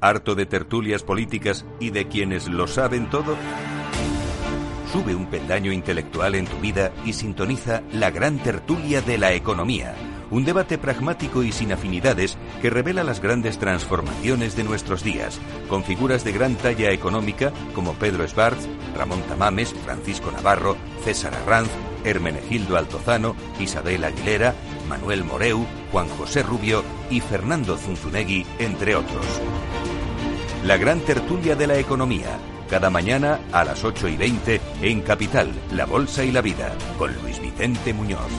¿Harto de tertulias políticas y de quienes lo saben todo? Sube un peldaño intelectual en tu vida y sintoniza la gran tertulia de la economía. Un debate pragmático y sin afinidades que revela las grandes transformaciones de nuestros días, con figuras de gran talla económica como Pedro Schwartz, Ramón Tamames, Francisco Navarro, César Arranz, Hermenegildo Altozano, Isabel Aguilera, Manuel Moreu, Juan José Rubio y Fernando Zunzunegui, entre otros. La gran tertulia de la economía, cada mañana a las 8 y 20 en Capital, La Bolsa y la Vida, con Luis Vicente Muñoz.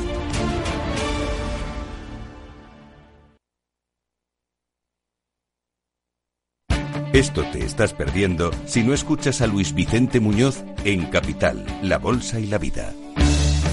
Esto te estás perdiendo si no escuchas a Luis Vicente Muñoz en Capital, La Bolsa y la Vida.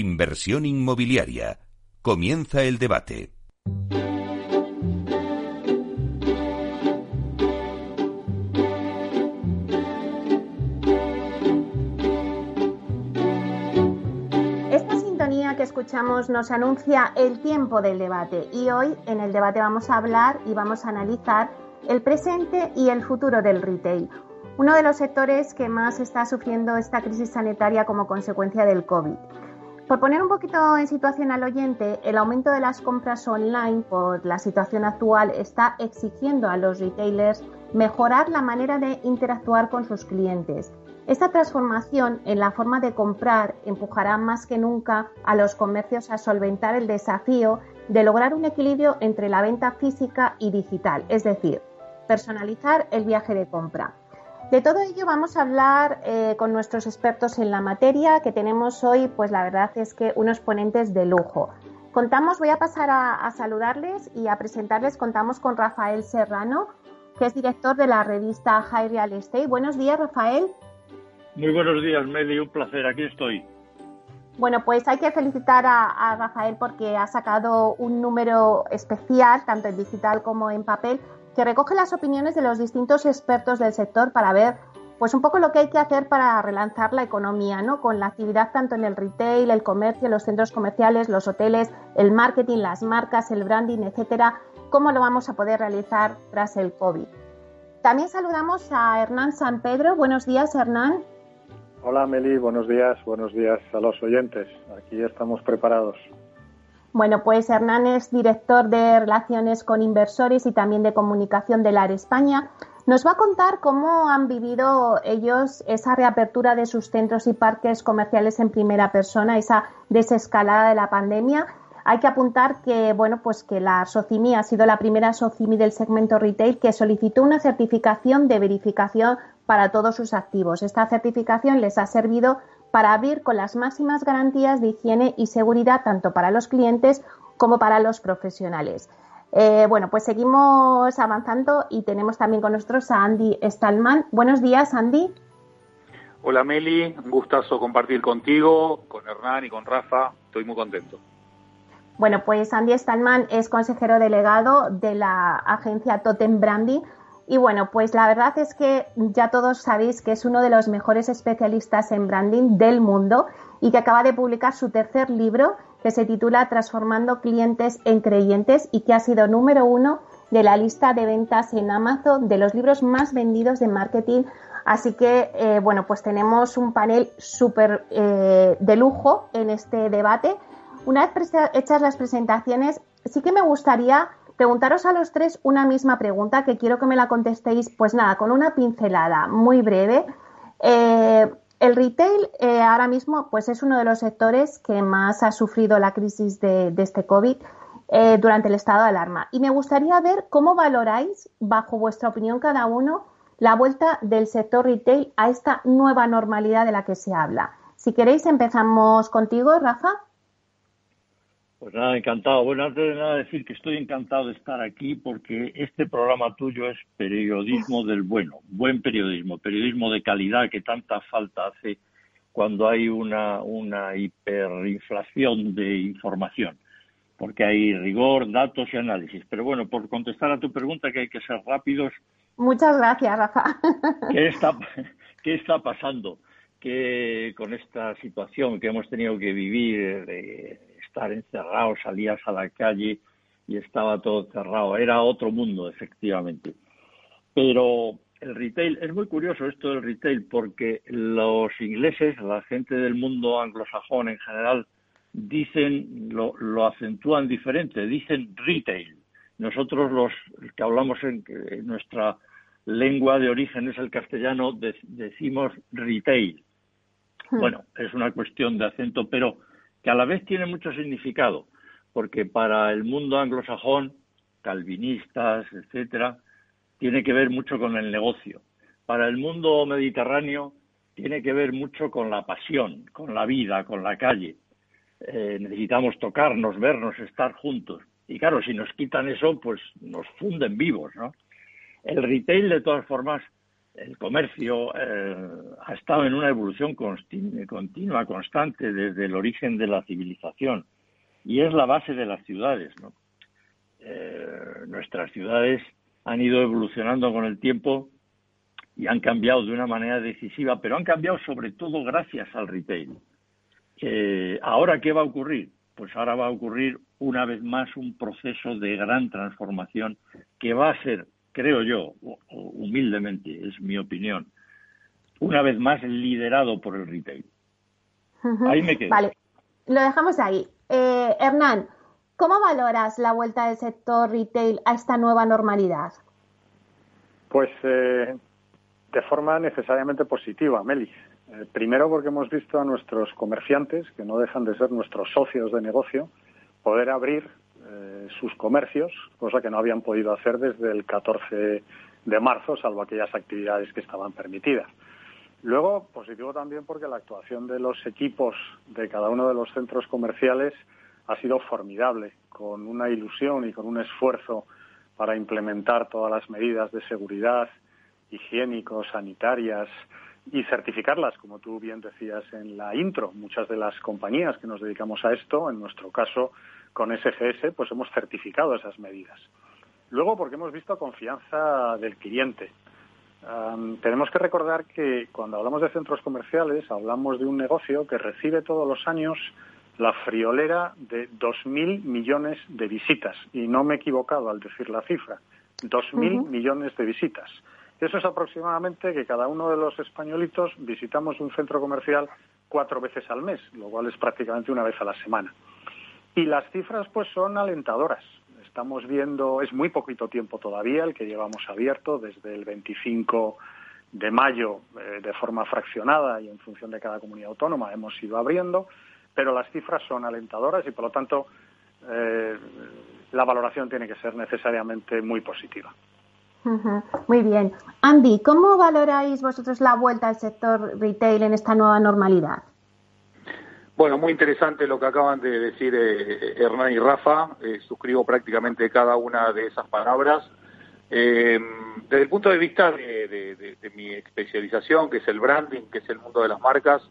Inversión inmobiliaria. Comienza el debate. Esta sintonía que escuchamos nos anuncia el tiempo del debate y hoy en el debate vamos a hablar y vamos a analizar el presente y el futuro del retail, uno de los sectores que más está sufriendo esta crisis sanitaria como consecuencia del COVID. Por poner un poquito en situación al oyente, el aumento de las compras online por la situación actual está exigiendo a los retailers mejorar la manera de interactuar con sus clientes. Esta transformación en la forma de comprar empujará más que nunca a los comercios a solventar el desafío de lograr un equilibrio entre la venta física y digital, es decir, personalizar el viaje de compra. De todo ello vamos a hablar eh, con nuestros expertos en la materia que tenemos hoy, pues la verdad es que unos ponentes de lujo. Contamos, voy a pasar a, saludarles y a presentarles, contamos con Rafael Serrano, que es director de la revista High Real Estate. Buenos días, Rafael. Muy buenos días, Meli, un placer, aquí estoy. Bueno, pues hay que felicitar a, a, Rafael porque ha sacado un número especial, tanto en digital como en papel, que recoge las opiniones de los distintos expertos del sector para ver pues un poco lo que hay que hacer para relanzar la economía, ¿no? Con la actividad tanto en el retail, el comercio, los centros comerciales, los hoteles, el marketing, las marcas, el branding, etcétera, cómo lo vamos a poder realizar tras el COVID. También saludamos a Hernán San Pedro. Buenos días, Hernán. Hola, Meli. Buenos días. Buenos días a los oyentes. Aquí estamos preparados. Bueno, pues Hernán es director de Relaciones con Inversores y también de Comunicación de LAR España. Nos va a contar cómo han vivido ellos esa reapertura de sus centros y parques comerciales en primera persona, esa desescalada de la pandemia. Hay que apuntar que, bueno, pues que la Socimi ha sido la primera Socimi del segmento retail que solicitó una certificación de verificación para todos sus activos. Esta certificación les ha servido para abrir con las máximas garantías de higiene y seguridad tanto para los clientes como para los profesionales. Eh, bueno, pues seguimos avanzando y tenemos también con nosotros a Andy Stallman. Buenos días, Andy. Hola Meli, un gustazo compartir contigo, con Hernán y con Rafa. Estoy muy contento. Bueno, pues Andy Stallman es consejero delegado de la agencia Totem Branding y bueno, pues la verdad es que ya todos sabéis que es uno de los mejores especialistas en branding del mundo y que acaba de publicar su tercer libro que se titula Transformando clientes en creyentes y que ha sido número uno de la lista de ventas en Amazon de los libros más vendidos de marketing. Así que, eh, bueno, pues tenemos un panel súper eh, de lujo en este debate. una vez hechas las presentaciones, sí que me gustaría preguntaros a los tres una misma pregunta que quiero que me la contestéis, pues nada, con una pincelada muy breve. Eh, el retail eh, ahora mismo pues es uno de los sectores que más ha sufrido la crisis de, este COVID eh, durante el estado de alarma. Y me gustaría ver cómo valoráis, bajo vuestra opinión cada uno, la vuelta del sector retail a esta nueva normalidad de la que se habla. Si queréis, empezamos contigo, Rafa. Pues nada, encantado. Bueno, antes de nada decir que estoy encantado de estar aquí porque este programa tuyo es periodismo del bueno, buen periodismo, periodismo de calidad que tanta falta hace cuando hay una, una hiperinflación de información, porque hay rigor, datos y análisis. Pero bueno, por contestar a tu pregunta, que hay que ser rápidos. Muchas gracias, Rafa. ¿Qué está, qué está pasando? Que con esta situación que hemos tenido que vivir de estar encerrado, salías a la calle y estaba todo cerrado. Era otro mundo, efectivamente. Pero el retail, es muy curioso esto del retail porque los ingleses, la gente del mundo anglosajón en general, dicen, lo, lo acentúan diferente, dicen retail. Nosotros los que hablamos en, nuestra lengua de origen es el castellano, decimos retail. Hmm. Bueno, es una cuestión de acento, pero que a la vez tiene mucho significado, porque para el mundo anglosajón, calvinistas, etcétera, tiene que ver mucho con el negocio. Para el mundo mediterráneo tiene que ver mucho con la pasión, con la vida, con la calle. Eh, necesitamos tocarnos, vernos, estar juntos. Y claro, si nos quitan eso, pues nos funden vivos, ¿no? El retail, de todas formas, el comercio eh, ha estado en una evolución continua, constante desde el origen de la civilización y es la base de las ciudades. Eh, nuestras ciudades han ido evolucionando con el tiempo y han cambiado de una manera decisiva, pero han cambiado sobre todo gracias al retail. ahora, ¿qué va a ocurrir? Pues ahora va a ocurrir una vez más un proceso de gran transformación que va a ser creo yo, humildemente, es mi opinión, una vez más liderado por el retail. Ahí me quedo. Vale, lo dejamos ahí. Eh, Hernán, ¿cómo valoras la vuelta del sector retail a esta nueva normalidad? Pues eh, de forma necesariamente positiva, Meli. Eh, primero porque hemos visto a nuestros comerciantes, que no dejan de ser nuestros socios de negocio, poder abrir eh, sus comercios, cosa que no habían podido hacer desde el 14 de marzo, salvo aquellas actividades que estaban permitidas. Luego, positivo también porque la actuación de los equipos de cada uno de los centros comerciales ha sido formidable, con una ilusión y con un esfuerzo para implementar todas las medidas de seguridad, higiénicos, sanitarias y certificarlas, como tú bien decías en la intro. Muchas de las compañías que nos dedicamos a esto, en nuestro caso, con SGS, pues hemos certificado esas medidas. Luego, porque hemos visto confianza del cliente. tenemos que recordar que cuando hablamos de centros comerciales, hablamos de un negocio que recibe todos los años la friolera de 2.000 millones de visitas. Y no me he equivocado al decir la cifra. 2.000 millones de visitas. Eso es aproximadamente que cada uno de los españolitos visitamos un centro comercial cuatro veces al mes, lo cual es prácticamente una vez a la semana. Y las cifras pues son alentadoras. Estamos viendo, es muy poquito tiempo todavía el que llevamos abierto desde el 25 de mayo eh, de forma fraccionada y en función de cada comunidad autónoma hemos ido abriendo, pero las cifras son alentadoras y por lo tanto eh, la valoración tiene que ser necesariamente muy positiva. Muy bien. Andy, ¿cómo valoráis vosotros la vuelta al sector retail en esta nueva normalidad? Bueno, muy interesante lo que acaban de decir eh, Hernán y Rafa. Eh, suscribo prácticamente cada una de esas palabras. Eh, desde el punto de vista de, mi especialización, que es el branding, que es el mundo de las marcas,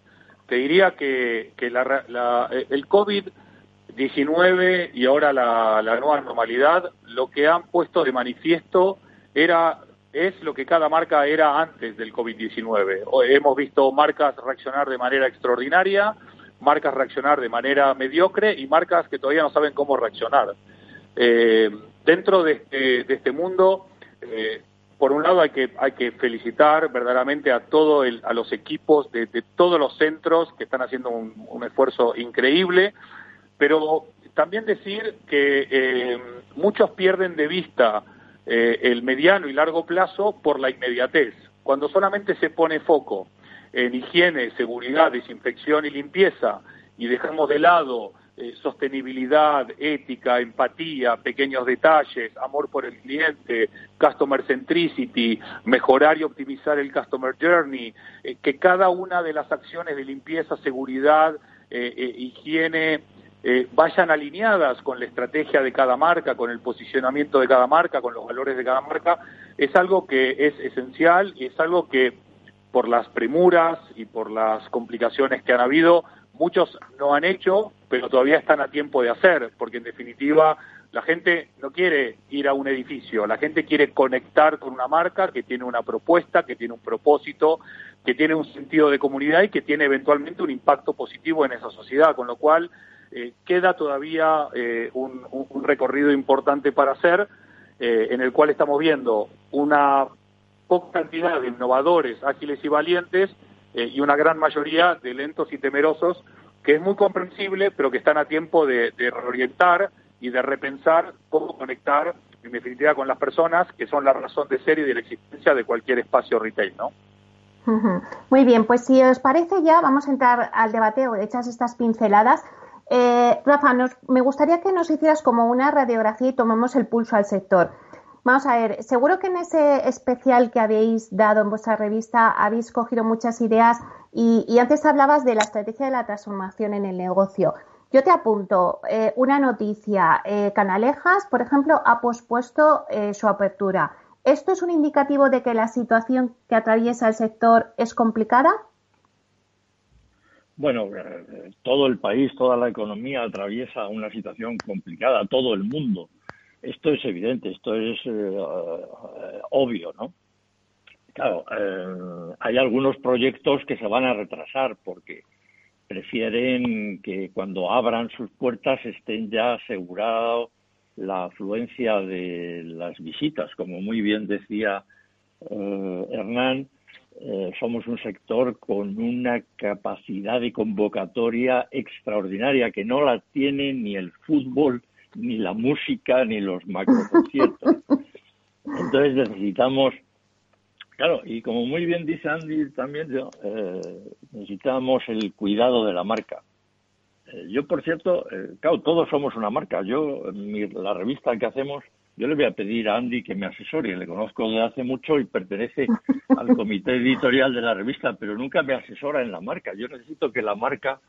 te diría que, el COVID-19 y ahora la, la nueva normalidad, lo que han puesto de manifiesto era es lo que cada marca era antes del COVID-19. Hemos visto marcas reaccionar de manera extraordinaria, marcas reaccionar de manera mediocre y marcas que todavía no saben cómo reaccionar. Eh, dentro de este, de este mundo, eh, por un lado hay que, hay que felicitar verdaderamente a todo el, a los equipos de, todos los centros que están haciendo un, esfuerzo increíble. Pero también decir que eh, muchos pierden de vista eh, el mediano y largo plazo por la inmediatez. Cuando solamente se pone foco en higiene, seguridad, desinfección y limpieza y dejamos de lado eh, sostenibilidad, ética, empatía, pequeños detalles, amor por el cliente, customer centricity, mejorar y optimizar el customer journey, eh, que cada una de las acciones de limpieza, seguridad, eh, higiene, vayan alineadas con la estrategia de cada marca, con el posicionamiento de cada marca, con los valores de cada marca, es algo que es esencial y es algo que por las premuras y por las complicaciones que han habido, muchos no han hecho, pero todavía están a tiempo de hacer, porque en definitiva la gente no quiere ir a un edificio, la gente quiere conectar con una marca que tiene una propuesta, que tiene un propósito, que tiene un sentido de comunidad y que tiene eventualmente un impacto positivo en esa sociedad, con lo cual eh, queda todavía eh, un, recorrido importante para hacer, eh, en el cual estamos viendo una poca cantidad de innovadores, ágiles y valientes, eh, y una gran mayoría de lentos y temerosos, que es muy comprensible, pero que están a tiempo de, reorientar y de repensar cómo conectar, en definitiva, con las personas, que son la razón de ser y de la existencia de cualquier espacio retail, ¿no? Muy bien, pues si os parece ya, vamos a entrar al debate o hechas estas pinceladas. Eh, Rafa, me gustaría que nos hicieras como una radiografía y tomemos el pulso al sector. Vamos a ver, seguro que en ese especial que habéis dado en vuestra revista habéis cogido muchas ideas y, antes hablabas de la estrategia de la transformación en el negocio. Yo te apunto eh, una noticia. Eh, Canalejas, por ejemplo, ha pospuesto eh, su apertura. ¿Esto es un indicativo de que la situación que atraviesa el sector es complicada? Bueno, todo el país, toda la economía atraviesa una situación complicada, todo el mundo. Esto es evidente, esto es eh, eh, obvio, ¿no? Claro, eh, hay algunos proyectos que se van a retrasar porque prefieren que cuando abran sus puertas estén ya asegurado la afluencia de las visitas. Como muy bien decía Hernán, somos un sector con una capacidad de convocatoria extraordinaria que no la tiene ni el fútbol ni la música, ni los macroconciertos. Entonces necesitamos, claro, y como muy bien dice Andy también, yo, eh, necesitamos el cuidado de la marca. Eh, yo, por cierto, eh, claro, todos somos una marca. Yo, la revista que hacemos, yo le voy a pedir a Andy que me asesore. Le conozco desde hace mucho y pertenece al comité editorial de la revista, pero nunca me asesora en la marca. Yo necesito que la marca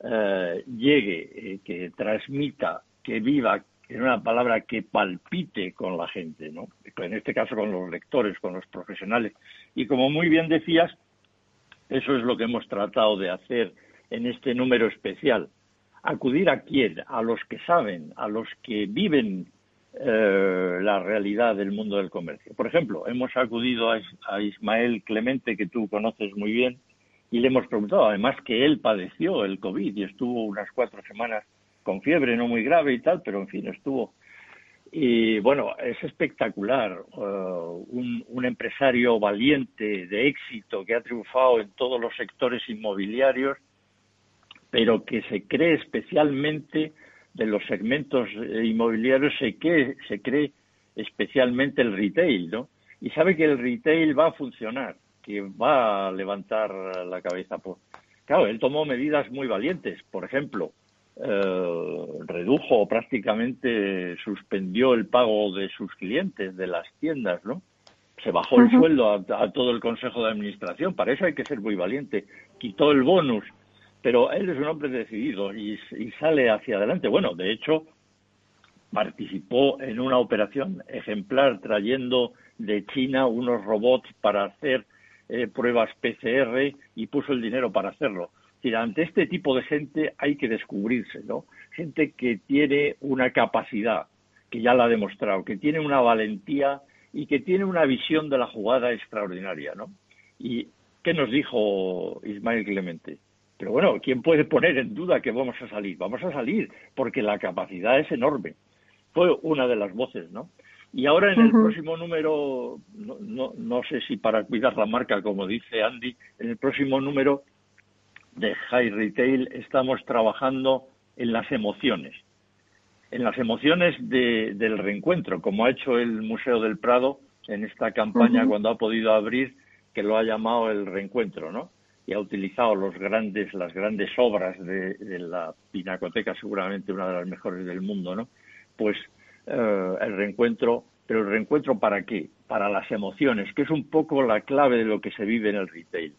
llegue, que transmita que viva, en una palabra que palpite con la gente, ¿no? En este caso con los lectores, con los profesionales. Y como muy bien decías, eso es lo que hemos tratado de hacer en este número especial. Acudir a quién, a los que saben, a los que viven eh, la realidad del mundo del comercio. Por ejemplo, hemos acudido a, a Ismael Clemente, que tú conoces muy bien, y le hemos preguntado, además que él padeció el COVID y estuvo unas cuatro semanas con fiebre no muy grave y tal, pero en fin, estuvo. Y bueno, es espectacular. Uh, un, empresario valiente, de éxito, que ha triunfado en todos los sectores inmobiliarios, pero que se cree especialmente de los segmentos inmobiliarios, se cree, se cree especialmente el retail, ¿no? Y sabe que el retail va a funcionar, que va a levantar la cabeza. Por... Claro, él tomó medidas muy valientes. Por ejemplo, eh, redujo prácticamente suspendió el pago de sus clientes de las tiendas, ¿no? Se bajó el sueldo a, todo el Consejo de Administración, para eso hay que ser muy valiente. Quitó el bonus, pero él es un hombre decidido y, sale hacia adelante. Bueno, de hecho, participó en una operación ejemplar trayendo de China unos robots para hacer eh, pruebas PCR y puso el dinero para hacerlo ante este tipo de gente hay que descubrirse, ¿no? Gente que tiene una capacidad, que ya la ha demostrado, que tiene una valentía y que tiene una visión de la jugada extraordinaria, ¿no? ¿Y qué nos dijo Ismael Clemente? Pero bueno, ¿quién puede poner en duda que vamos a salir? Vamos a salir, porque la capacidad es enorme. Fue una de las voces, ¿no? Y ahora en el próximo número, no, no, no sé si para cuidar la marca, como dice Andy, en el próximo número de High Retail estamos trabajando en las emociones, en las emociones del reencuentro, como ha hecho el Museo del Prado en esta campaña cuando ha podido abrir, que lo ha llamado el reencuentro, ¿no? Y ha utilizado los grandes, las grandes obras de, la Pinacoteca, seguramente una de las mejores del mundo, ¿no? Pues eh, el reencuentro, pero el reencuentro para qué? Para las emociones, que es un poco la clave de lo que se vive en el retail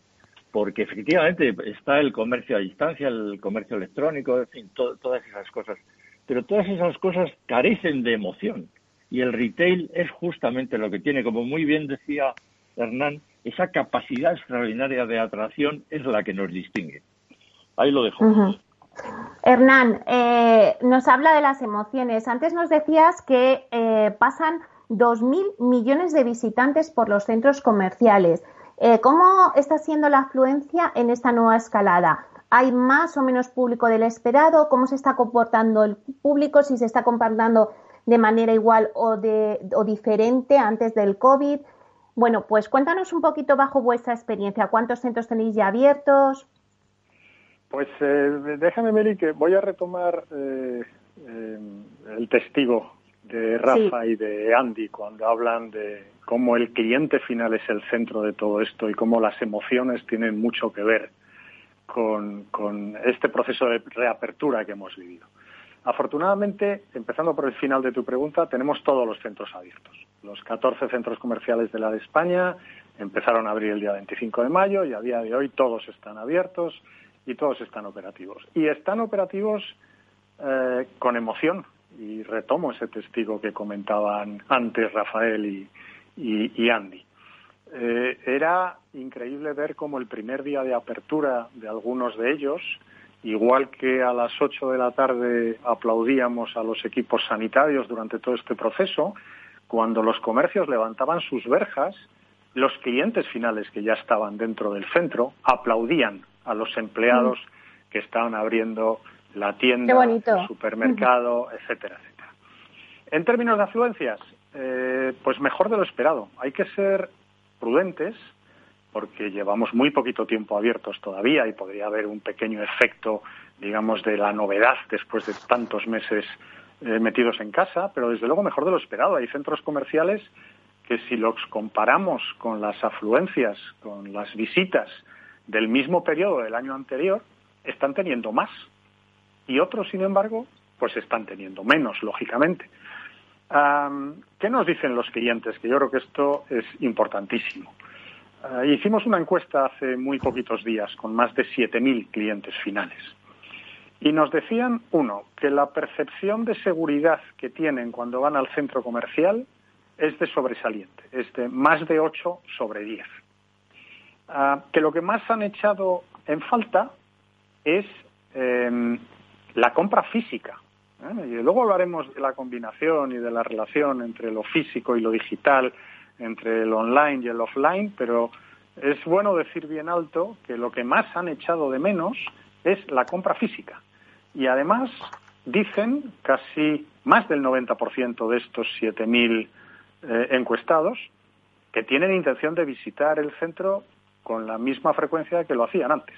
porque efectivamente está el comercio a distancia, el comercio electrónico, en fin, todas esas cosas. Pero todas esas cosas carecen de emoción. Y el retail es justamente lo que tiene, como muy bien decía Hernán, esa capacidad extraordinaria de atracción es la que nos distingue. Ahí lo dejo. Hernán, eh, nos habla de las emociones. Antes nos decías que eh, pasan 2.000 millones de visitantes por los centros comerciales. Eh, ¿Cómo está siendo la afluencia en esta nueva escalada? ¿Hay más o menos público del esperado? ¿Cómo se está comportando el público? ¿Si se está comportando de manera igual o, de, o diferente antes del COVID? Bueno, pues cuéntanos un poquito bajo vuestra experiencia. ¿Cuántos centros tenéis ya abiertos? Pues eh, déjame, Meli, que voy a retomar eh, el testigo de Rafa y de Andy cuando hablan de cómo el cliente final es el centro de todo esto y cómo las emociones tienen mucho que ver con, este proceso de reapertura que hemos vivido. Afortunadamente, empezando por el final de tu pregunta, tenemos todos los centros abiertos. Los 14 centros comerciales de la de España empezaron a abrir el día 25 de mayo y a día de hoy todos están abiertos y todos están operativos. Y están operativos eh, con emoción. Y retomo ese testigo que comentaban antes Rafael y, y, Andy. Eh, era increíble ver cómo el primer día de apertura de algunos de ellos, igual que a las 8 de la tarde aplaudíamos a los equipos sanitarios durante todo este proceso, cuando los comercios levantaban sus verjas, los clientes finales que ya estaban dentro del centro aplaudían a los empleados mm. que estaban abriendo la tienda, el supermercado, etcétera, etcétera. En términos de afluencias, eh, pues mejor de lo esperado. Hay que ser prudentes porque llevamos muy poquito tiempo abiertos todavía y podría haber un pequeño efecto, digamos, de la novedad después de tantos meses eh, metidos en casa, pero desde luego mejor de lo esperado. Hay centros comerciales que si los comparamos con las afluencias, con las visitas del mismo periodo del año anterior, están teniendo más. Y otros, sin embargo, pues están teniendo menos, lógicamente. ¿Qué nos dicen los clientes? Que yo creo que esto es importantísimo. Ah, hicimos una encuesta hace muy poquitos días con más de 7.000 clientes finales. Y nos decían, uno, que la percepción de seguridad que tienen cuando van al centro comercial es de sobresaliente, es de más de 8 sobre 10. Ah, que lo que más han echado en falta es em, la compra física, Y luego hablaremos de la combinación y de la relación entre lo físico y lo digital, entre el online y el offline, pero es bueno decir bien alto que lo que más han echado de menos es la compra física. Y además dicen casi más del 90% de estos 7.000 eh, encuestados que tienen intención de visitar el centro con la misma frecuencia que lo hacían antes.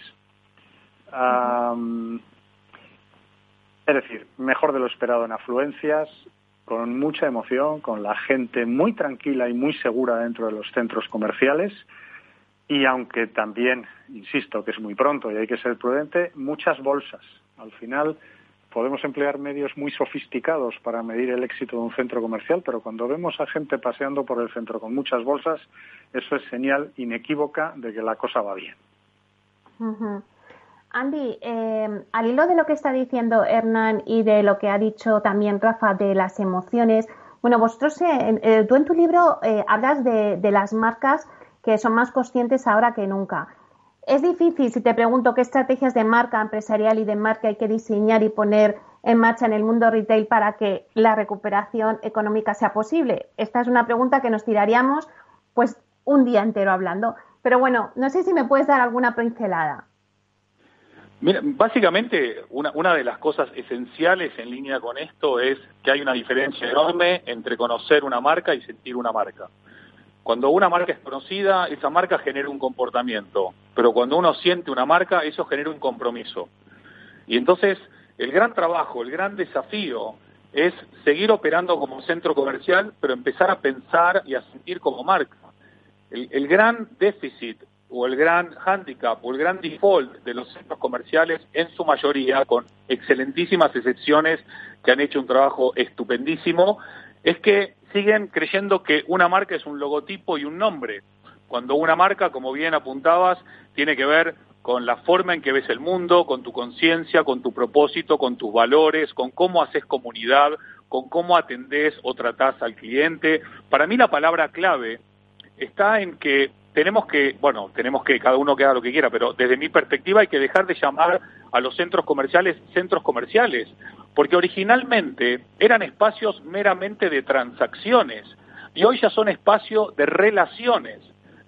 Es decir, mejor de lo esperado en afluencias, con mucha emoción, con la gente muy tranquila y muy segura dentro de los centros comerciales. Y aunque también, insisto, que es muy pronto y hay que ser prudente, muchas bolsas. Al final podemos emplear medios muy sofisticados para medir el éxito de un centro comercial, pero cuando vemos a gente paseando por el centro con muchas bolsas, eso es señal inequívoca de que la cosa va bien. Andy, eh, al hilo de lo que está diciendo Hernán y de lo que ha dicho también Rafa de las emociones, bueno, vosotros, eh, eh, tú en tu libro hablas de, las marcas que son más conscientes ahora que nunca. Es difícil, si te pregunto qué estrategias de marca empresarial y de marca hay que diseñar y poner en marcha en el mundo retail para que la recuperación económica sea posible. Esta es una pregunta que nos tiraríamos pues un día entero hablando. Pero bueno, no sé si me puedes dar alguna pincelada. Mira, básicamente una, una de las cosas esenciales en línea con esto es que hay una diferencia enorme entre conocer una marca y sentir una marca. Cuando una marca es conocida, esa marca genera un comportamiento, pero cuando uno siente una marca, eso genera un compromiso. Y entonces el gran trabajo, el gran desafío es seguir operando como centro comercial, pero empezar a pensar y a sentir como marca. El, el gran déficit o el gran handicap o el gran default de los centros comerciales, en su mayoría, con excelentísimas excepciones que han hecho un trabajo estupendísimo, es que siguen creyendo que una marca es un logotipo y un nombre, cuando una marca, como bien apuntabas, tiene que ver con la forma en que ves el mundo, con tu conciencia, con tu propósito, con tus valores, con cómo haces comunidad, con cómo atendés o tratás al cliente. Para mí la palabra clave está en que tenemos que, bueno, tenemos que, cada uno que haga lo que quiera, pero desde mi perspectiva hay que dejar de llamar a los centros comerciales centros comerciales, porque originalmente eran espacios meramente de transacciones y hoy ya son espacios de relaciones.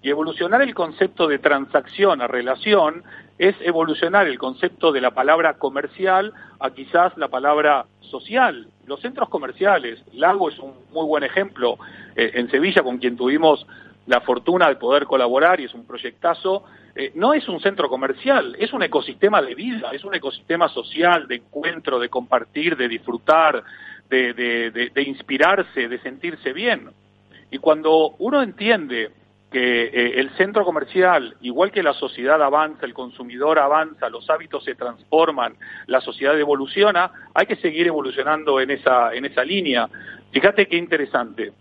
Y evolucionar el concepto de transacción a relación es evolucionar el concepto de la palabra comercial a quizás la palabra social. Los centros comerciales, Lago es un muy buen ejemplo, eh, en Sevilla con quien tuvimos la fortuna de poder colaborar y es un proyectazo, eh, no es un centro comercial, es un ecosistema de vida, es un ecosistema social, de encuentro, de compartir, de disfrutar, de, de, de, inspirarse, de sentirse bien. Y cuando uno entiende que eh, el centro comercial, igual que la sociedad avanza, el consumidor avanza, los hábitos se transforman, la sociedad evoluciona, hay que seguir evolucionando en esa, en esa línea. Fíjate qué interesante.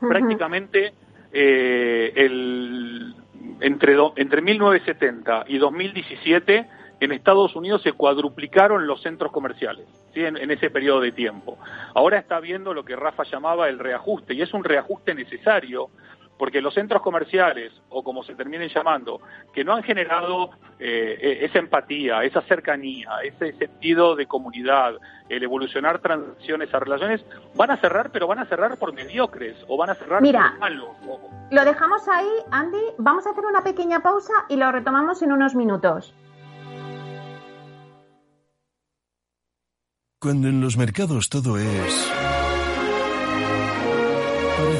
Prácticamente eh, el, entre, entre 1970 y 2017 en Estados Unidos se cuadruplicaron los centros comerciales ¿sí? en, en, ese periodo de tiempo. Ahora está viendo lo que Rafa llamaba el reajuste y es un reajuste necesario porque los centros comerciales, o como se terminen llamando, que no han generado eh, esa empatía, esa cercanía, ese sentido de comunidad, el evolucionar transacciones a relaciones, van a cerrar, pero van a cerrar por mediocres, o van a cerrar Mira, por malos. Lo dejamos ahí, Andy, vamos a hacer una pequeña pausa y lo retomamos en unos minutos. Cuando en los mercados todo es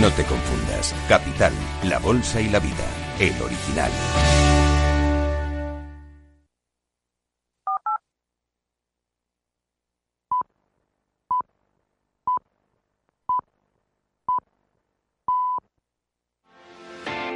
No te confundas. Capital, la bolsa y la vida. El original.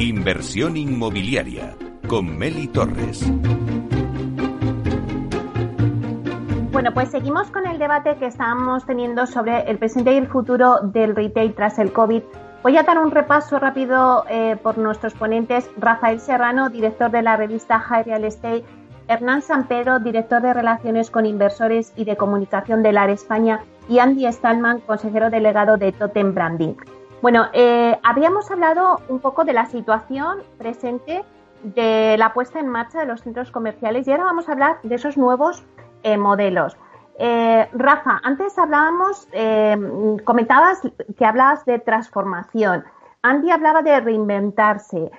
Inversión inmobiliaria con Meli Torres. Bueno, pues seguimos con el debate que estábamos teniendo sobre el presente y el futuro del retail tras el COVID. Voy a dar un repaso rápido eh, por nuestros ponentes. Rafael Serrano, director de la revista High Real Estate. Hernán San Pedro, director de Relaciones con Inversores y de Comunicación de LAR España. Y Andy Stallman, consejero delegado de Totem Branding. Bueno, eh, habíamos hablado un poco de la situación presente de la puesta en marcha de los centros comerciales y ahora vamos a hablar de esos nuevos eh, modelos. Eh, Rafa, antes hablábamos, comentabas que hablabas de transformación. Andy hablaba de reinventarse.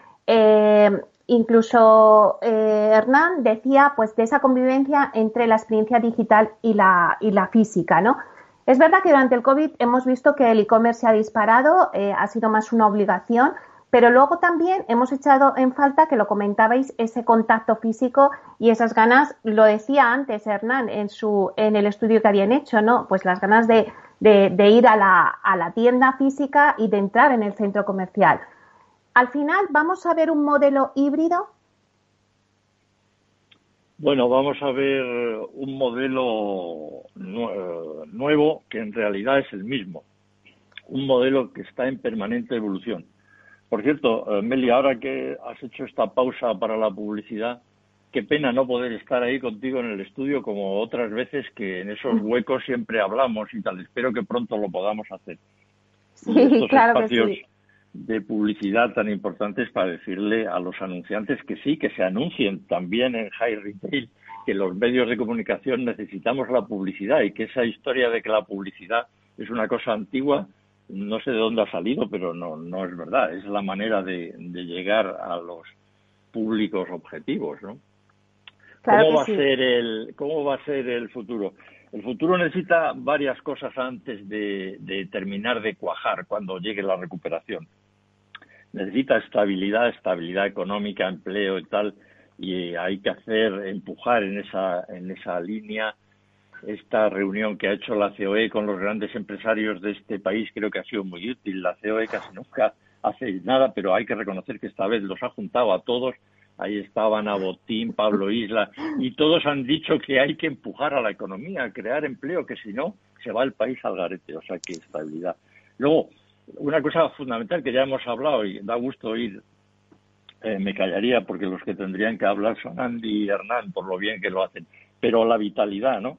incluso Hernán decía pues de esa convivencia entre la experiencia digital y la, y la física, ¿no? Es verdad que durante el COVID hemos visto que el e-commerce se ha disparado, eh, ha sido más una obligación, pero luego también hemos echado en falta, que lo comentabais, ese contacto físico y esas ganas, lo decía antes Hernán en, su, en el estudio que habían hecho, ¿no? Pues las ganas de, de ir a la, a la tienda física y de entrar en el centro comercial. Al final, ¿vamos a ver un modelo híbrido bueno, vamos a ver un modelo nuevo que en realidad es el mismo, un modelo que está en permanente evolución. Por cierto, eh, Meli, ahora que has hecho esta pausa para la publicidad, qué pena no poder estar ahí contigo en el estudio como otras veces que en esos huecos siempre hablamos y tal. Espero que pronto lo podamos hacer. Sí, claro que sí de publicidad tan importantes para decirle a los anunciantes que sí, que se anuncien también en High Retail, que los medios de comunicación necesitamos la publicidad y que esa historia de que la publicidad es una cosa antigua, no sé de dónde ha salido, pero no, no es verdad. Es la manera de, llegar a los públicos objetivos, ¿no? ¿Cómo va a ser el cómo va a ser el futuro? El futuro necesita varias cosas antes de terminar de cuajar cuando llegue la recuperación necesita estabilidad, estabilidad económica, empleo y tal, y hay que hacer, empujar en esa, en esa línea. Esta reunión que ha hecho la COE con los grandes empresarios de este país creo que ha sido muy útil. La COE casi nunca hace nada, pero hay que reconocer que esta vez los ha juntado a todos. Ahí estaban Abotín, Pablo Isla, y todos han dicho que hay que empujar a la economía, crear empleo, que si no, se va el país al garete. O sea, que estabilidad. Luego, una cosa fundamental que ya hemos hablado y da gusto oír, eh, me callaría porque los que tendrían que hablar son Andy y Hernán por lo bien que lo hacen, pero la vitalidad, ¿no?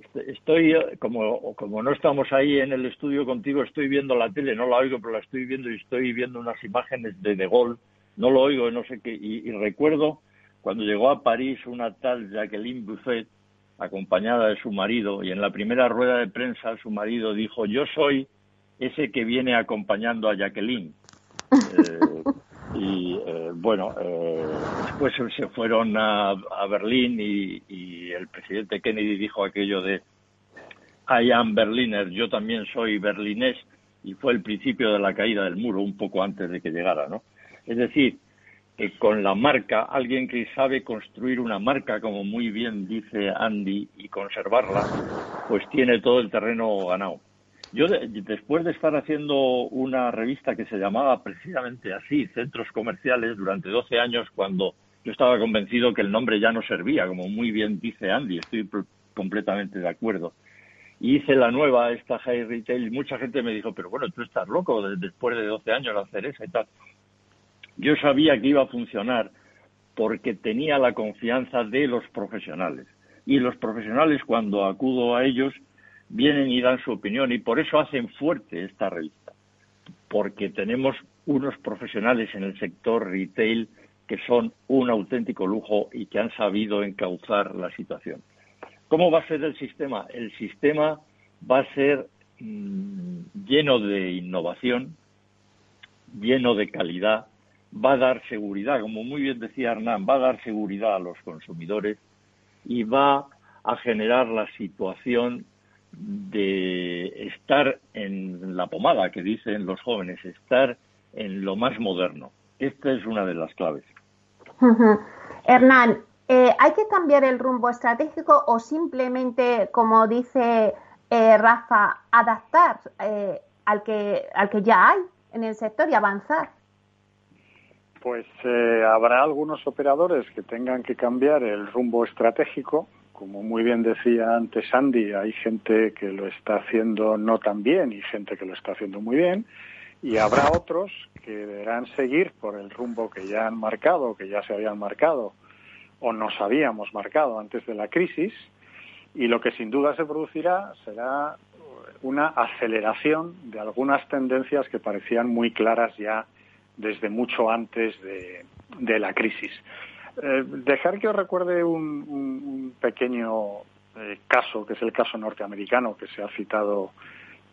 Este, estoy, como, como no estamos ahí en el estudio contigo, estoy viendo la tele, no la oigo, pero la estoy viendo y estoy viendo unas imágenes de De Gaulle, no lo oigo, no sé qué, y, y recuerdo cuando llegó a París una tal Jacqueline Buffet, acompañada de su marido, y en la primera rueda de prensa su marido dijo, yo soy ese que viene acompañando a Jacqueline. Eh, y eh, bueno, eh, después se fueron a, Berlín y, el presidente Kennedy dijo aquello de I am Berliner, yo también soy berlinés, y fue el principio de la caída del muro, un poco antes de que llegara, ¿no? Es decir, que con la marca, alguien que sabe construir una marca, como muy bien dice Andy, y conservarla, pues tiene todo el terreno ganado. Yo, después de estar haciendo una revista que se llamaba precisamente así, Centros Comerciales, durante 12 años, cuando yo estaba convencido que el nombre ya no servía, como muy bien dice Andy, estoy completamente de acuerdo. Hice la nueva, esta High Retail, y mucha gente me dijo, pero bueno, tú estás loco después de 12 años hacer esa y tal. Yo sabía que iba a funcionar porque tenía la confianza de los profesionales. Y los profesionales, cuando acudo a ellos, vienen y dan su opinión y por eso hacen fuerte esta revista, porque tenemos unos profesionales en el sector retail que son un auténtico lujo y que han sabido encauzar la situación. ¿Cómo va a ser el sistema? El sistema va a ser mm, lleno de innovación, lleno de calidad, va a dar seguridad, como muy bien decía Hernán, va a dar seguridad a los consumidores y va a generar la situación de estar en la pomada, que dicen los jóvenes, estar en lo más moderno. Esta es una de las claves. Hernán, eh, ¿hay que cambiar el rumbo estratégico o simplemente, como dice eh, Rafa, adaptar eh, al, que, al que ya hay en el sector y avanzar? Pues habrá algunos operadores que tengan que cambiar el rumbo estratégico. Como muy bien decía antes Andy, hay gente que lo está haciendo no tan bien y gente que lo está haciendo muy bien. Y habrá otros que deberán seguir por el rumbo que ya han marcado, que ya se habían marcado o nos habíamos marcado antes de la crisis. Y lo que sin duda se producirá será una aceleración de algunas tendencias que parecían muy claras ya desde mucho antes de, la crisis. Eh, dejar que os recuerde un, pequeño eh, caso, que es el caso norteamericano, que se ha citado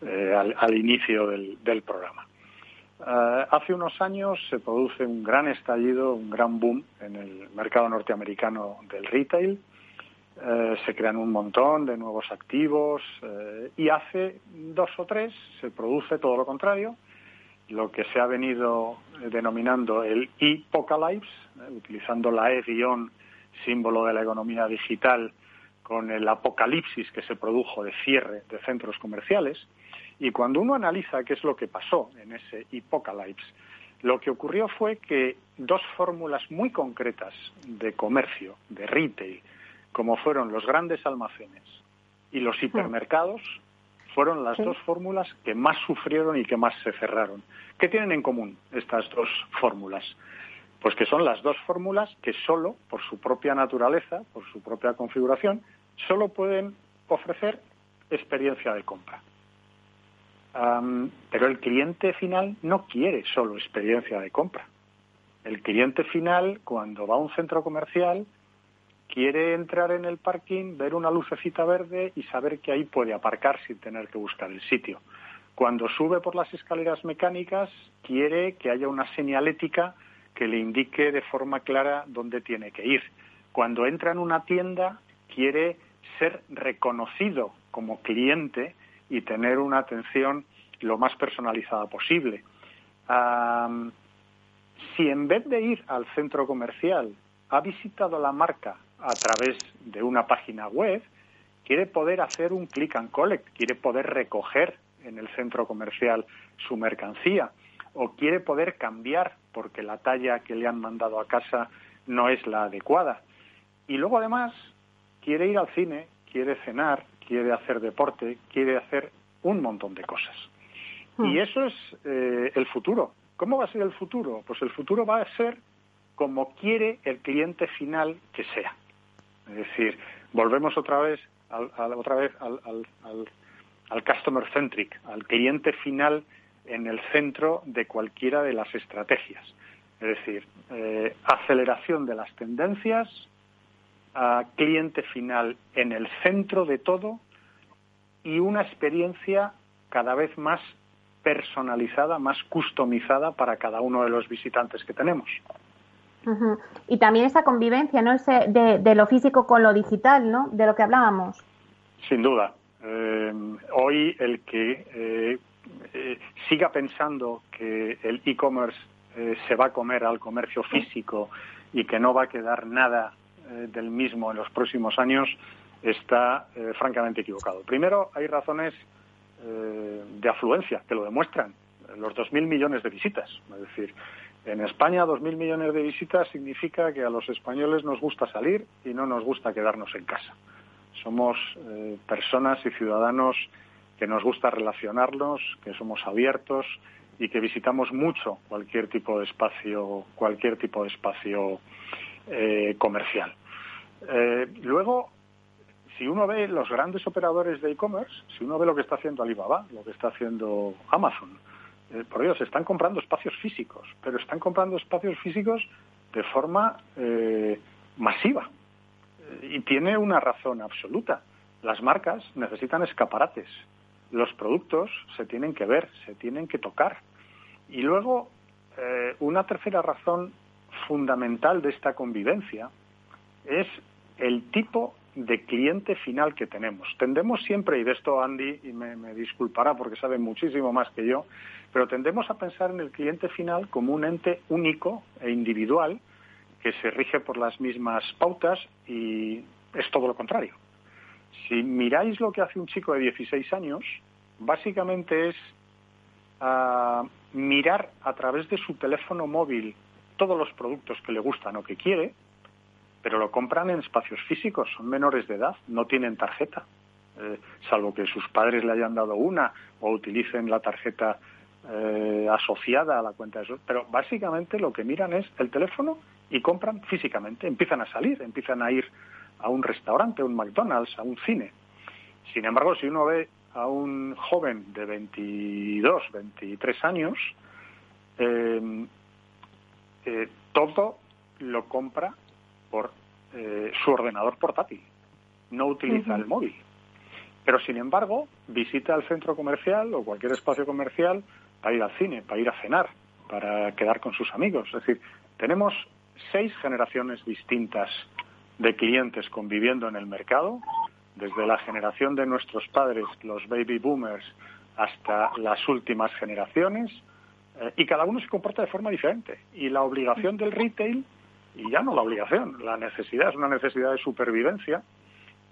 eh, al, inicio del programa. Hace unos años se produce un gran estallido, un gran boom en el mercado norteamericano del retail. Se crean un montón de nuevos activos y hace dos o tres se produce todo lo contrario, lo que se ha venido denominando el e-pocalypse, utilizando la E- símbolo de la economía digital, con el apocalipsis que se produjo de cierre de centros comerciales. Y cuando uno analiza qué es lo que pasó en ese Hipocalypse, lo que ocurrió fue que dos fórmulas muy concretas de comercio, de retail, como fueron los grandes almacenes y los hipermercados, fueron las dos fórmulas que más sufrieron y que más se cerraron. ¿Qué tienen en común estas dos fórmulas? Pues que son las dos fórmulas que solo, por su propia naturaleza, por su propia configuración, solo pueden ofrecer experiencia de compra pero el cliente final no quiere solo experiencia de compra. El cliente final, cuando va a un centro comercial, quiere entrar en el parking, ver una lucecita verde y saber que ahí puede aparcar sin tener que buscar el sitio. Cuando sube por las escaleras mecánicas, quiere que haya una señalética que le indique de forma clara dónde tiene que ir. Cuando entra en una tienda, quiere ser reconocido como cliente y tener una atención lo más personalizada posible. si en vez de ir al centro comercial ha visitado la marca a través de una página web, quiere poder hacer un click and collect, quiere poder recoger en el centro comercial su mercancía o quiere poder cambiar porque la talla que le han mandado a casa no es la adecuada. Y luego además quiere ir al cine, quiere cenar, quiere hacer deporte, quiere hacer un montón de cosas. Y hmm. eso es eh, el futuro. ¿Cómo va a ser el futuro? Pues el futuro va a ser como quiere el cliente final que sea. Es decir, volvemos otra vez al, otra vez al, al, customer centric, al cliente final en el centro de cualquiera de las estrategias. Es decir, eh, aceleración de las tendencias, a cliente final en el centro de todo y una experiencia cada vez más personalizada, más customizada para cada uno de los visitantes que tenemos. Y también esa convivencia, ¿no? Ese de, lo físico con lo digital, ¿no? De lo que hablábamos. Sin duda. Eh, hoy el que eh, eh, siga pensando que el e-commerce se va a comer al comercio físico y que no va a quedar nada del mismo en los próximos años está francamente equivocado. Primero, hay razones eh, de afluencia, que lo demuestran. Los 2.000 millones de visitas. Es decir, en España 2.000 millones de visitas significa que a los españoles nos gusta salir y no nos gusta quedarnos en casa. Somos eh, personas y ciudadanos que nos gusta relacionarnos, que somos abiertos y que visitamos mucho cualquier tipo de espacio, cualquier tipo de espacio eh, comercial. luego, si uno ve los grandes operadores de e-commerce, si uno ve lo que está haciendo Alibaba, lo que está haciendo Amazon, eh, por ellos están comprando espacios físicos, pero están comprando espacios físicos de forma eh, masiva. Eh, y tiene una razón absoluta. Las marcas necesitan escaparates. Los productos se tienen que ver, se tienen que tocar. Y luego eh, una tercera razón fundamental de esta convivencia es el tipo de cliente final que tenemos. Tendemos siempre, y de esto Andy y me, disculpará porque sabe muchísimo más que yo, pero tendemos a pensar en el cliente final como un ente único e individual que se rige por las mismas pautas y es todo lo contrario. Si miráis lo que hace un chico de 16 años, básicamente es uh, mirar a través de su teléfono móvil todos los productos que le gustan o que quiere, pero lo compran en espacios físicos, son menores de edad, no tienen tarjeta, eh, salvo que sus padres le hayan dado una o utilicen la tarjeta eh, asociada a la cuenta de esos. Pero básicamente lo que miran es el teléfono y compran físicamente, empiezan a salir, empiezan a ir a un restaurante, a un McDonald's, a un cine. Sin embargo, si uno ve a un joven de 22, 23 años, eh, eh, todo lo compra por eh, su ordenador portátil, no utiliza el móvil. Pero, sin embargo, visita el centro comercial o cualquier espacio comercial para ir al cine, para ir a cenar, para quedar con sus amigos. Es decir, tenemos seis generaciones distintas de clientes conviviendo en el mercado, desde la generación de nuestros padres, los baby boomers, hasta las últimas generaciones, eh, y cada uno se comporta de forma diferente. Y la obligación del retail, y ya no la obligación, la necesidad, es una necesidad de supervivencia,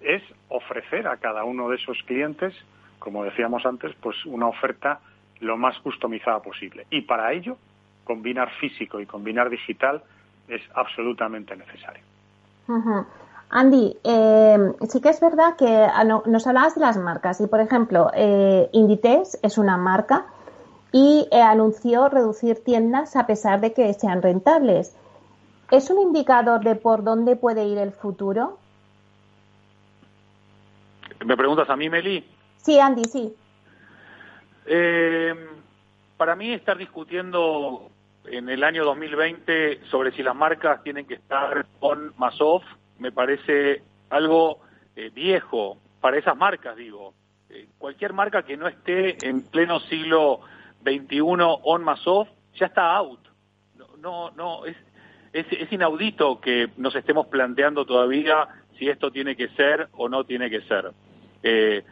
es ofrecer a cada uno de esos clientes, como decíamos antes, pues una oferta lo más customizada posible. Y para ello, combinar físico y combinar digital es absolutamente necesario. Andy, eh, sí que es verdad que ah, nos hablabas de las marcas y, por ejemplo, eh, Inditex es una marca y eh, anunció reducir tiendas a pesar de que sean rentables. ¿Es un indicador de por dónde puede ir el futuro? ¿Me preguntas a mí, Meli? Sí, Andy, sí. Eh, para mí estar discutiendo en el año 2020 sobre si las marcas tienen que estar on más off me parece algo eh, viejo para esas marcas, digo. Eh, cualquier marca que no esté en pleno siglo XXI on más off ya está out. No, no, no es, es, inaudito que nos estemos planteando todavía si esto tiene que ser o no tiene que ser. Eh,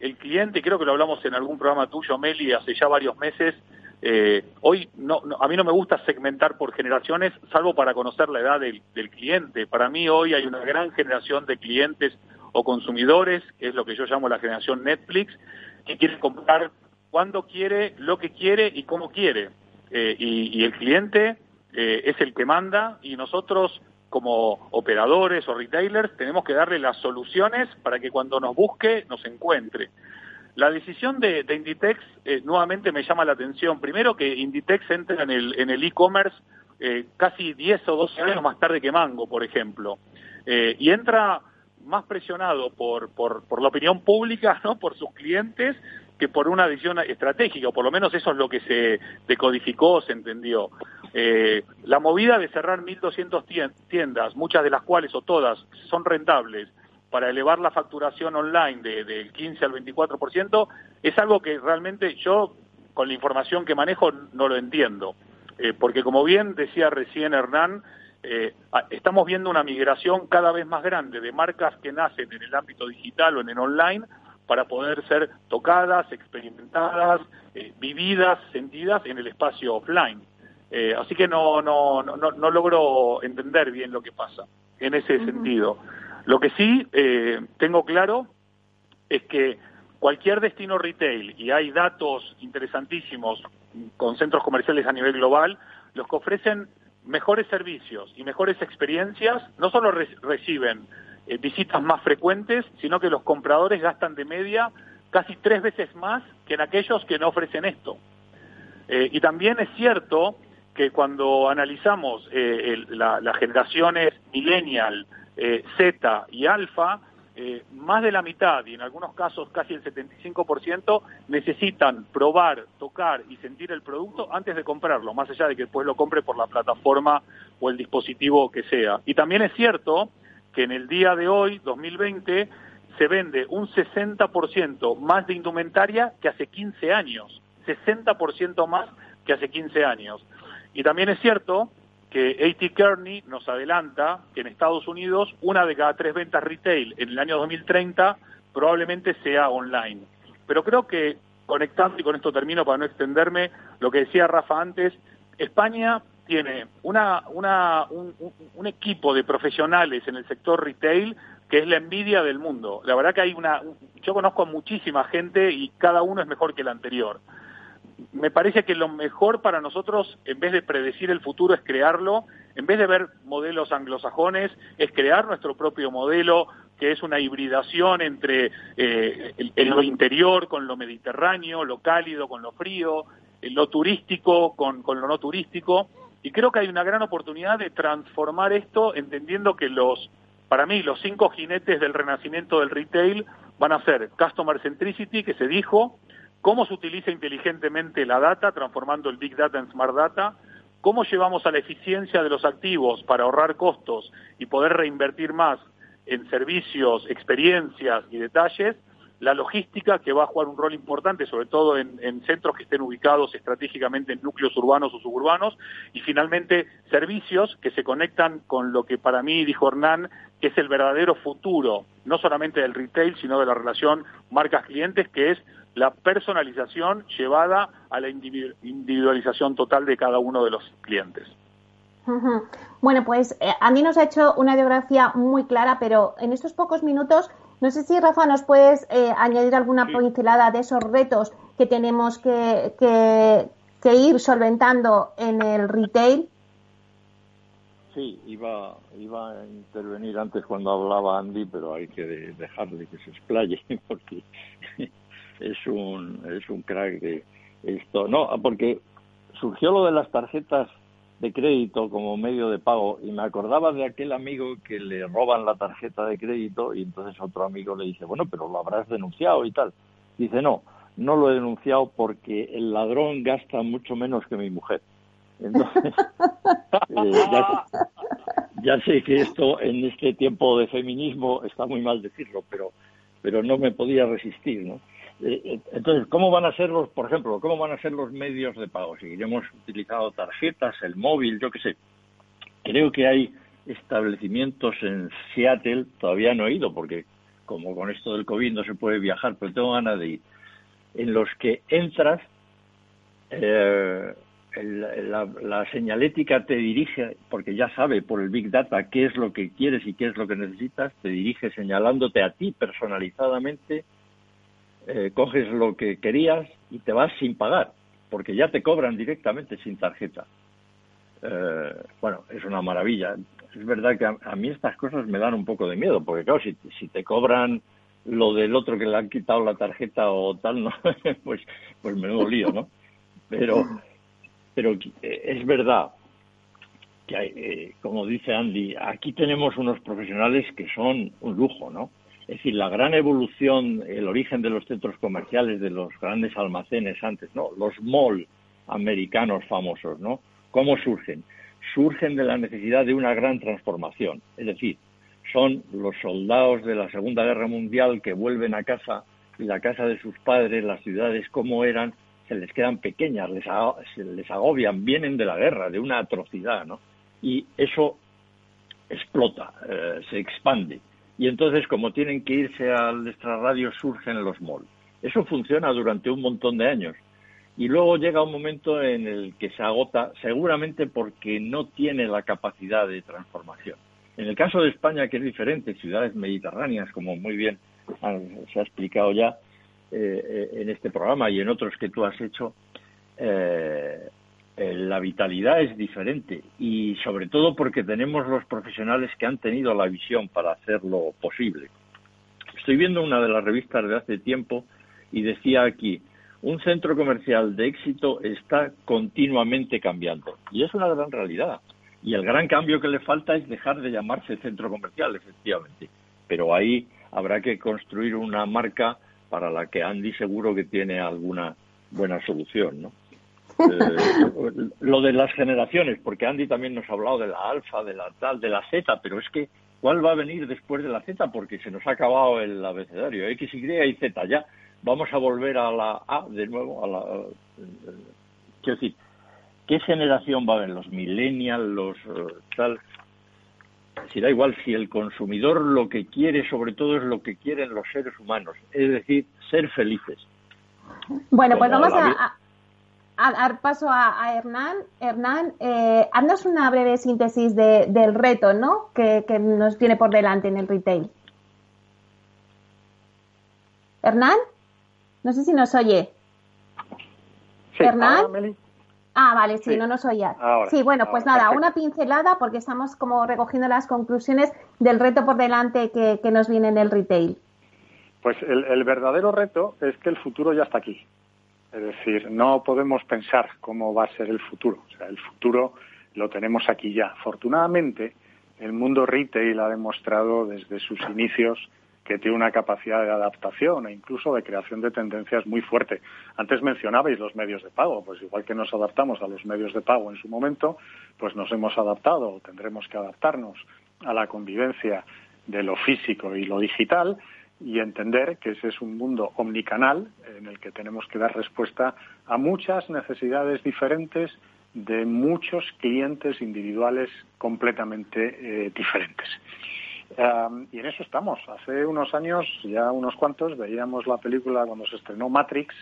el, cliente, creo que lo hablamos en algún programa tuyo, Meli, hace ya varios meses, eh, hoy no, a mí no me gusta segmentar por generaciones, salvo para conocer la edad del, cliente. Para mí hoy hay una gran generación de clientes o consumidores, que es lo que yo llamo la generación Netflix, que quiere comprar cuando quiere, lo que quiere y cómo quiere. Eh, y, el cliente eh, es el que manda y nosotros como operadores o retailers tenemos que darle las soluciones para que cuando nos busque nos encuentre. La decisión de, Inditex eh, nuevamente me llama la atención. Primero que Inditex entra en el en el e-commerce eh, casi 10 o 12 años más tarde que Mango, por ejemplo. Eh, y entra más presionado por, por, por la opinión pública, ¿no? por sus clientes, que por una decisión estratégica, o por lo menos eso es lo que se decodificó, se entendió. Eh, la movida de cerrar 1.200 tiendas, muchas de las cuales o todas son rentables, para elevar la facturación online del de 15 al 24%, es algo que realmente yo, con la información que manejo, no lo entiendo. Eh, porque como bien decía recién Hernán, eh, estamos viendo una migración cada vez más grande de marcas que nacen en el ámbito digital o en el online para poder ser tocadas, experimentadas, vividas, sentidas en el espacio offline. Eh, así que no, no, no, no, logro entender bien lo que pasa en ese sentido. Lo que sí eh, tengo claro es que cualquier destino retail, y hay datos interesantísimos con centros comerciales a nivel global, los que ofrecen mejores servicios y mejores experiencias, no solo reciben eh, visitas más frecuentes, sino que los compradores gastan de media casi tres veces más que en aquellos que no ofrecen esto. y también es cierto que cuando analizamos eh, las generaciones millennial, eh, Z y alfa, eh, más de la mitad y en algunos casos casi el 75% necesitan probar, tocar y sentir el producto antes de comprarlo, más allá de que después lo compre por la plataforma o el dispositivo que sea. Y también es cierto que en el día de hoy, 2020, se vende un 60% más de indumentaria que hace 15 años, 60% más que hace 15 años. Y también es cierto que A.T. Kearney nos adelanta que en Estados Unidos una de cada tres ventas retail en el año 2030 probablemente sea online. Pero creo que conectando, y con esto termino para no extenderme, lo que decía Rafa antes, España tiene una, una, un, un, equipo de profesionales en el sector retail que es la envidia del mundo. La verdad que hay una, yo conozco a muchísima gente y cada uno es mejor que el anterior. Me parece que lo mejor para nosotros, en vez de predecir el futuro, es crearlo. En vez de ver modelos anglosajones, es crear nuestro propio modelo, que es una hibridación entre eh, lo interior con lo mediterráneo, lo cálido con lo frío, lo turístico con, con lo no turístico. Y creo que hay una gran oportunidad de transformar esto entendiendo que los, para mí, los cinco jinetes del renacimiento del retail van a ser Customer Centricity, que se dijo, cómo se utiliza inteligentemente la data, transformando el Big Data en Smart Data, cómo llevamos a la eficiencia de los activos para ahorrar costos y poder reinvertir más en servicios, experiencias y detalles, la logística que va a jugar un rol importante, sobre todo en, centros que estén ubicados estratégicamente en núcleos urbanos o suburbanos, y finalmente servicios que se conectan con lo que para mí dijo Hernán, que es el verdadero futuro, no solamente del retail, sino de la relación marcas-clientes, que es la personalización llevada a la individualización total de cada uno de los clientes. Bueno, pues eh, Andy nos ha hecho una biografía muy clara, pero en estos pocos minutos no sé si, Rafa, nos puedes eh, añadir alguna pincelada de esos retos que tenemos que, que, ir solventando en el retail. Sí, iba, iba a intervenir antes cuando hablaba Andy, pero hay que dejarle que se explaye porque es un, es un crack de esto. No, porque surgió lo de las tarjetas de crédito como medio de pago y me acordaba de aquel amigo que le roban la tarjeta de crédito y entonces otro amigo le dice, bueno, pero lo habrás denunciado y tal. Dice, no, no lo he denunciado porque el ladrón gasta mucho menos que mi mujer. Entonces, eh, ya, ya, sé que esto en este tiempo de feminismo está muy mal decirlo, pero, pero no me podía resistir, ¿no? Eh, eh, entonces, ¿cómo van a ser los, por ejemplo, cómo van a ser los medios de pago? Seguiremos utilizando tarjetas, el móvil, yo qué sé. Creo que hay establecimientos en Seattle, todavía no he ido porque como con esto del COVID no se puede viajar, pero tengo ganas de ir, en los que entras, eh, la, la, señalética te dirige, porque ya sabe por el Big Data qué es lo que quieres y qué es lo que necesitas, te dirige señalándote a ti personalizadamente eh, coges lo que querías y te vas sin pagar, porque ya te cobran directamente sin tarjeta. Eh, bueno, es una maravilla. Es verdad que a, mí estas cosas me dan un poco de miedo, porque claro, si, si te cobran lo del otro que le han quitado la tarjeta o tal, ¿no? pues, pues menudo lío, ¿no? Pero, pero eh, es verdad que, hay, como dice Andy, aquí tenemos unos profesionales que son un lujo, ¿no? Es decir, la gran evolución, el origen de los centros comerciales, de los grandes almacenes antes, ¿no? Los malls americanos famosos, ¿no? ¿Cómo surgen? Surgen de la necesidad de una gran transformación. Es decir, son los soldados de la Segunda Guerra Mundial que vuelven a casa y la casa de sus padres, las ciudades como eran, se les quedan pequeñas, les, se les agobian, vienen de la guerra, de una atrocidad, ¿no? Y eso explota, eh, se expande y entonces como tienen que irse al extrarradio surgen los malls. Eso funciona durante un montón de años y luego llega un momento en el que se agota seguramente porque no tiene la capacidad de transformación. En el caso de España, que es diferente, ciudades mediterráneas, como muy bien se ha explicado ya eh, eh, en este programa y en otros que tú has hecho, eh, la vitalidad es diferente y sobre todo porque tenemos los profesionales que han tenido la visión para hacerlo posible. Estoy viendo una de las revistas de hace tiempo y decía aquí, un centro comercial de éxito está continuamente cambiando y es una gran realidad. Y el gran cambio que le falta es dejar de llamarse centro comercial, efectivamente. Pero ahí habrá que construir una marca para la que Andy seguro que tiene alguna buena solución, ¿no? Eh, lo de las generaciones, porque Andy también nos ha hablado de la alfa, de la tal, de la Z, pero es que ¿cuál va a venir después de la Z? Porque se nos ha acabado el abecedario, X, Y y Z, ya vamos a volver a la A de nuevo, a la... quiero decir, ¿qué generación va a haber? ¿Los millennials, los eh, tal? Si da igual si el consumidor lo que quiere sobre todo es lo que quieren los seres humanos, es decir, ser felices. Bueno, pues vamos a, dar paso a, Hernán. Hernán, eh, haznos una breve síntesis del reto ¿no? que, nos tiene por delante en el retail. Hernán, no sé si nos oye. Hernán. Ah, vale, sí, no nos oía. sí, bueno, pues nada, una pincelada porque estamos como recogiendo las conclusiones del reto por delante que, nos viene en el retail. Pues el, el, verdadero reto es que el futuro ya está aquí. Es decir, no podemos pensar cómo va a ser el futuro. O sea, el futuro lo tenemos aquí ya. Afortunadamente, el mundo retail ha demostrado desde sus inicios que tiene una capacidad de adaptación e incluso de creación de tendencias muy fuerte. Antes mencionabais los medios de pago, pues igual que nos adaptamos a los medios de pago en su momento, pues nos hemos adaptado o tendremos que adaptarnos a la convivencia de lo físico y lo digital y entender que ese es un mundo omnicanal en el que tenemos que dar respuesta a muchas necesidades diferentes de muchos clientes individuales completamente eh, diferentes y en eso estamos. Hace unos años, ya unos cuantos, veíamos la película cuando se estrenó Matrix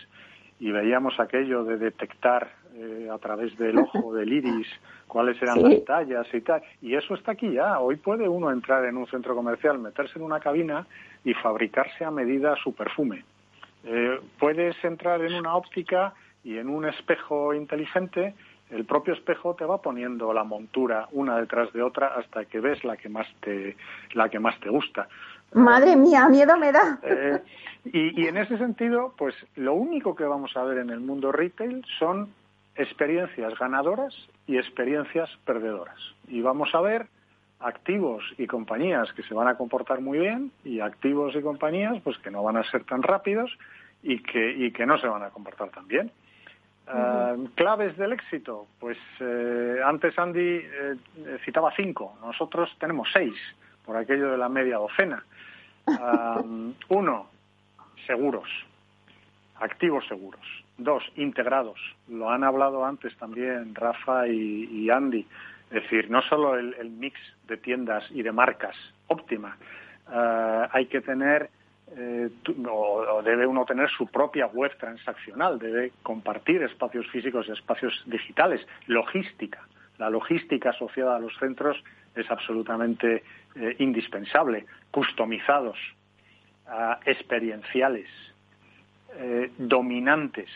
y veíamos aquello de detectar eh, a través del ojo, del iris, cuáles eran las tallas y tal. Y eso está aquí ya. Hoy puede uno entrar en un centro comercial, meterse en una cabina y fabricarse a medida su perfume. Eh, puedes entrar en una óptica y en un espejo inteligente el propio espejo te va poniendo la montura una detrás de otra hasta que ves la que más te, la que más te gusta. Madre mía, miedo me da. Eh, y, en ese sentido, pues lo único que vamos a ver en el mundo retail son experiencias ganadoras y experiencias perdedoras. Y vamos a ver activos y compañías que se van a comportar muy bien y activos y compañías pues que no van a ser tan rápidos y que, y que no se van a comportar tan bien. Eh, claves del éxito, pues eh, antes Andy eh, citaba cinco, nosotros tenemos seis, por aquello de la media docena. uno, seguros, activos seguros. Dos, integrados. Lo han hablado antes también Rafa y, Andy. Es decir, no solo el, el, mix de tiendas y de marcas óptima, hay que tener eh, o, debe uno tener su propia web transaccional, debe compartir espacios físicos y espacios digitales, logística. La logística asociada a los centros es absolutamente eh, indispensable, customizados, ah, experienciales, eh, dominantes.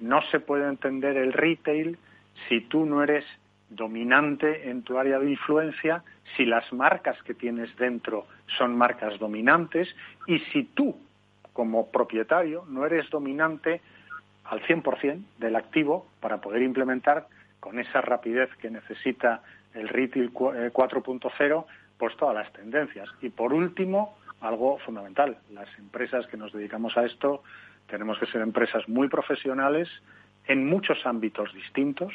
no se puede entender el retail si tú no eres dominante en tu área de influencia, si las marcas que tienes dentro son marcas dominantes y si tú, como propietario, no eres dominante al 100% del activo para poder implementar con esa rapidez que necesita el retail 4.0, eh, pues todas las tendencias. Y por último, algo fundamental, las empresas que nos dedicamos a esto tenemos que ser empresas muy profesionales en muchos ámbitos distintos,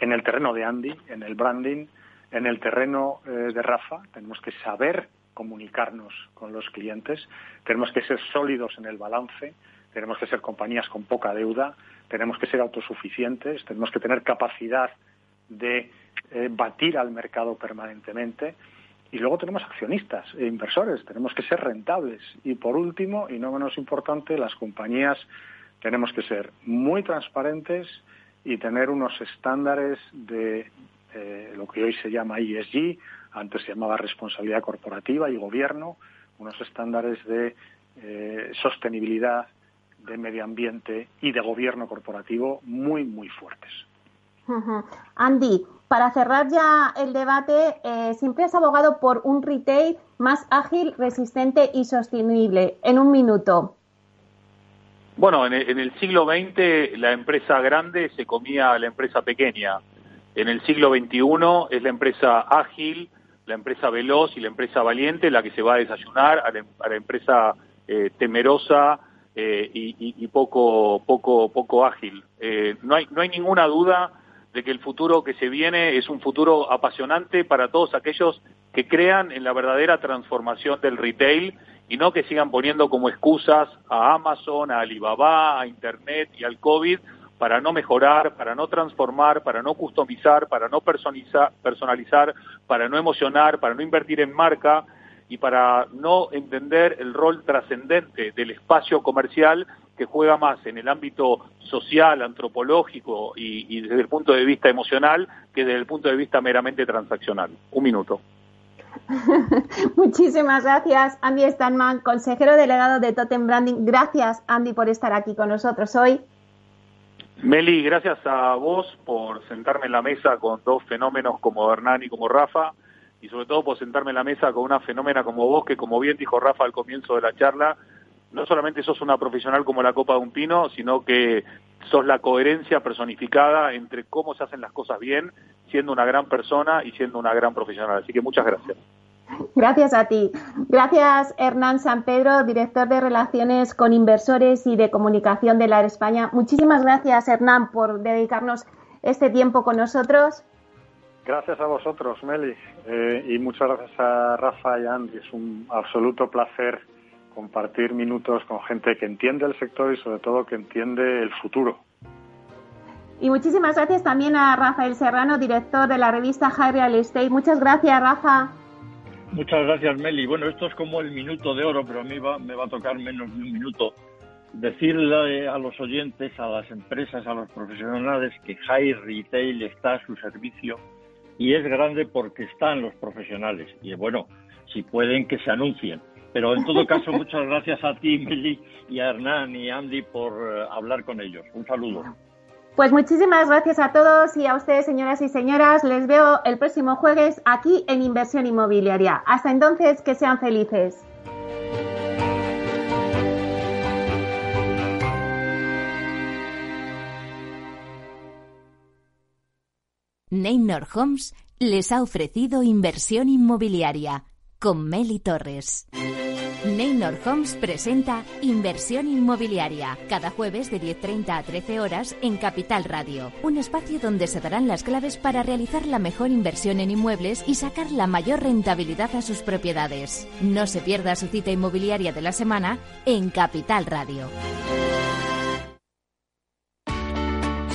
en el terreno de Andy, en el branding, en el terreno eh, de Rafa, tenemos que saber comunicarnos con los clientes, tenemos que ser sólidos en el balance, tenemos que ser compañías con poca deuda, tenemos que ser autosuficientes, tenemos que tener capacidad de eh, batir al mercado permanentemente. Y luego tenemos accionistas e inversores, tenemos que ser rentables. Y por último, y no menos importante, las compañías tenemos que ser muy transparentes y tener unos estándares de eh, lo que hoy se llama ESG, antes se llamaba responsabilidad corporativa y gobierno, unos estándares de eh, sostenibilidad, de medio ambiente y de gobierno corporativo muy, muy fuertes. Andy, para cerrar ya el debate, eh, siempre has abogado por un retail más ágil, resistente y sostenible. En un minuto. Bueno, en el, siglo XX la empresa grande se comía a la empresa pequeña. En el siglo XXI es la empresa ágil, la empresa veloz y la empresa valiente la que se va a desayunar a la, empresa eh, temerosa eh, y, poco, poco, poco ágil. Eh, no, hay, no hay ninguna duda de que el futuro que se viene es un futuro apasionante para todos aquellos que crean en la verdadera transformación del retail y no que sigan poniendo como excusas a Amazon, a Alibaba, a Internet y al COVID, para no mejorar, para no transformar, para no customizar, para no personalizar, para no emocionar, para no invertir en marca y para no entender el rol trascendente del espacio comercial que juega más en el ámbito social, antropológico y, desde el punto de vista emocional que desde el punto de vista meramente transaccional. Un minuto. Muchísimas gracias, Andy Stanman, consejero delegado de Totem Branding. Gracias, Andy, por estar aquí con nosotros hoy. Meli, gracias a vos por sentarme en la mesa con dos fenómenos como Hernán y como Rafa, y sobre todo por sentarme en la mesa con una fenómena como vos, que como bien dijo Rafa al comienzo de la charla, no solamente sos una profesional como la Copa de un Pino, sino que sos la coherencia personificada entre cómo se hacen las cosas bien, siendo una gran persona y siendo una gran profesional. Así que muchas gracias. Gracias a ti. Gracias, Hernán San Pedro, director de Relaciones con Inversores y de Comunicación de la España. Muchísimas gracias, Hernán, por dedicarnos este tiempo con nosotros. Gracias a vosotros, Meli, eh, y muchas gracias a Rafa y Andy. Es un absoluto placer compartir minutos con gente que entiende el sector y sobre todo que entiende el futuro. Y muchísimas gracias también a Rafael Serrano, director de la revista High Real Estate. Muchas gracias, Rafa. Muchas gracias, Meli. Bueno, esto es como el minuto de oro, pero a mí va, me va a tocar menos de un minuto. Decirle a los oyentes, a las empresas, a los profesionales que High Retail está a su servicio y es grande porque están los profesionales. Y bueno, si pueden que se anuncien. Pero en todo caso, muchas gracias a ti, Meli, y a Hernán y Andy por eh, hablar con ellos. Un saludo. Pues muchísimas gracias a todos y a ustedes, señoras y señoras. Les veo el próximo jueves aquí en Inversión Inmobiliaria. Hasta entonces, que sean felices. Neynor Homes les ha ofrecido inversión inmobiliaria con Meli Torres. Neynor Homes presenta Inversión Inmobiliaria, cada jueves de 10.30 a 13 horas en Capital Radio, un espacio donde se darán las claves para realizar la mejor inversión en inmuebles y sacar la mayor rentabilidad a sus propiedades. No se pierda su cita inmobiliaria de la semana en Capital Radio.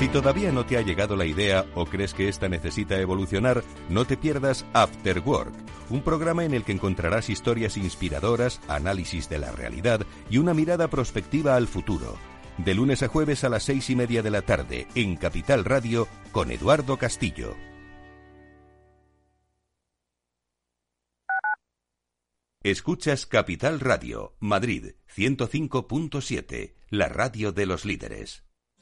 Si todavía no te ha llegado la idea o crees que esta necesita evolucionar, no te pierdas After Work, un programa en el que encontrarás historias inspiradoras, análisis de la realidad y una mirada prospectiva al futuro. De lunes a jueves a las seis y media de la tarde en Capital Radio con Eduardo Castillo. Escuchas Capital Radio, Madrid 105.7, la radio de los líderes.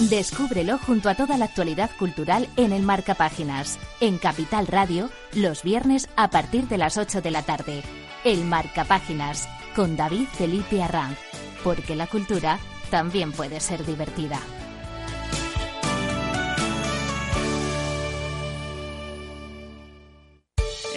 Descúbrelo junto a toda la actualidad cultural en el Marca Páginas, en Capital Radio, los viernes a partir de las 8 de la tarde. El Marca Páginas, con David Felipe Arranz, porque la cultura también puede ser divertida.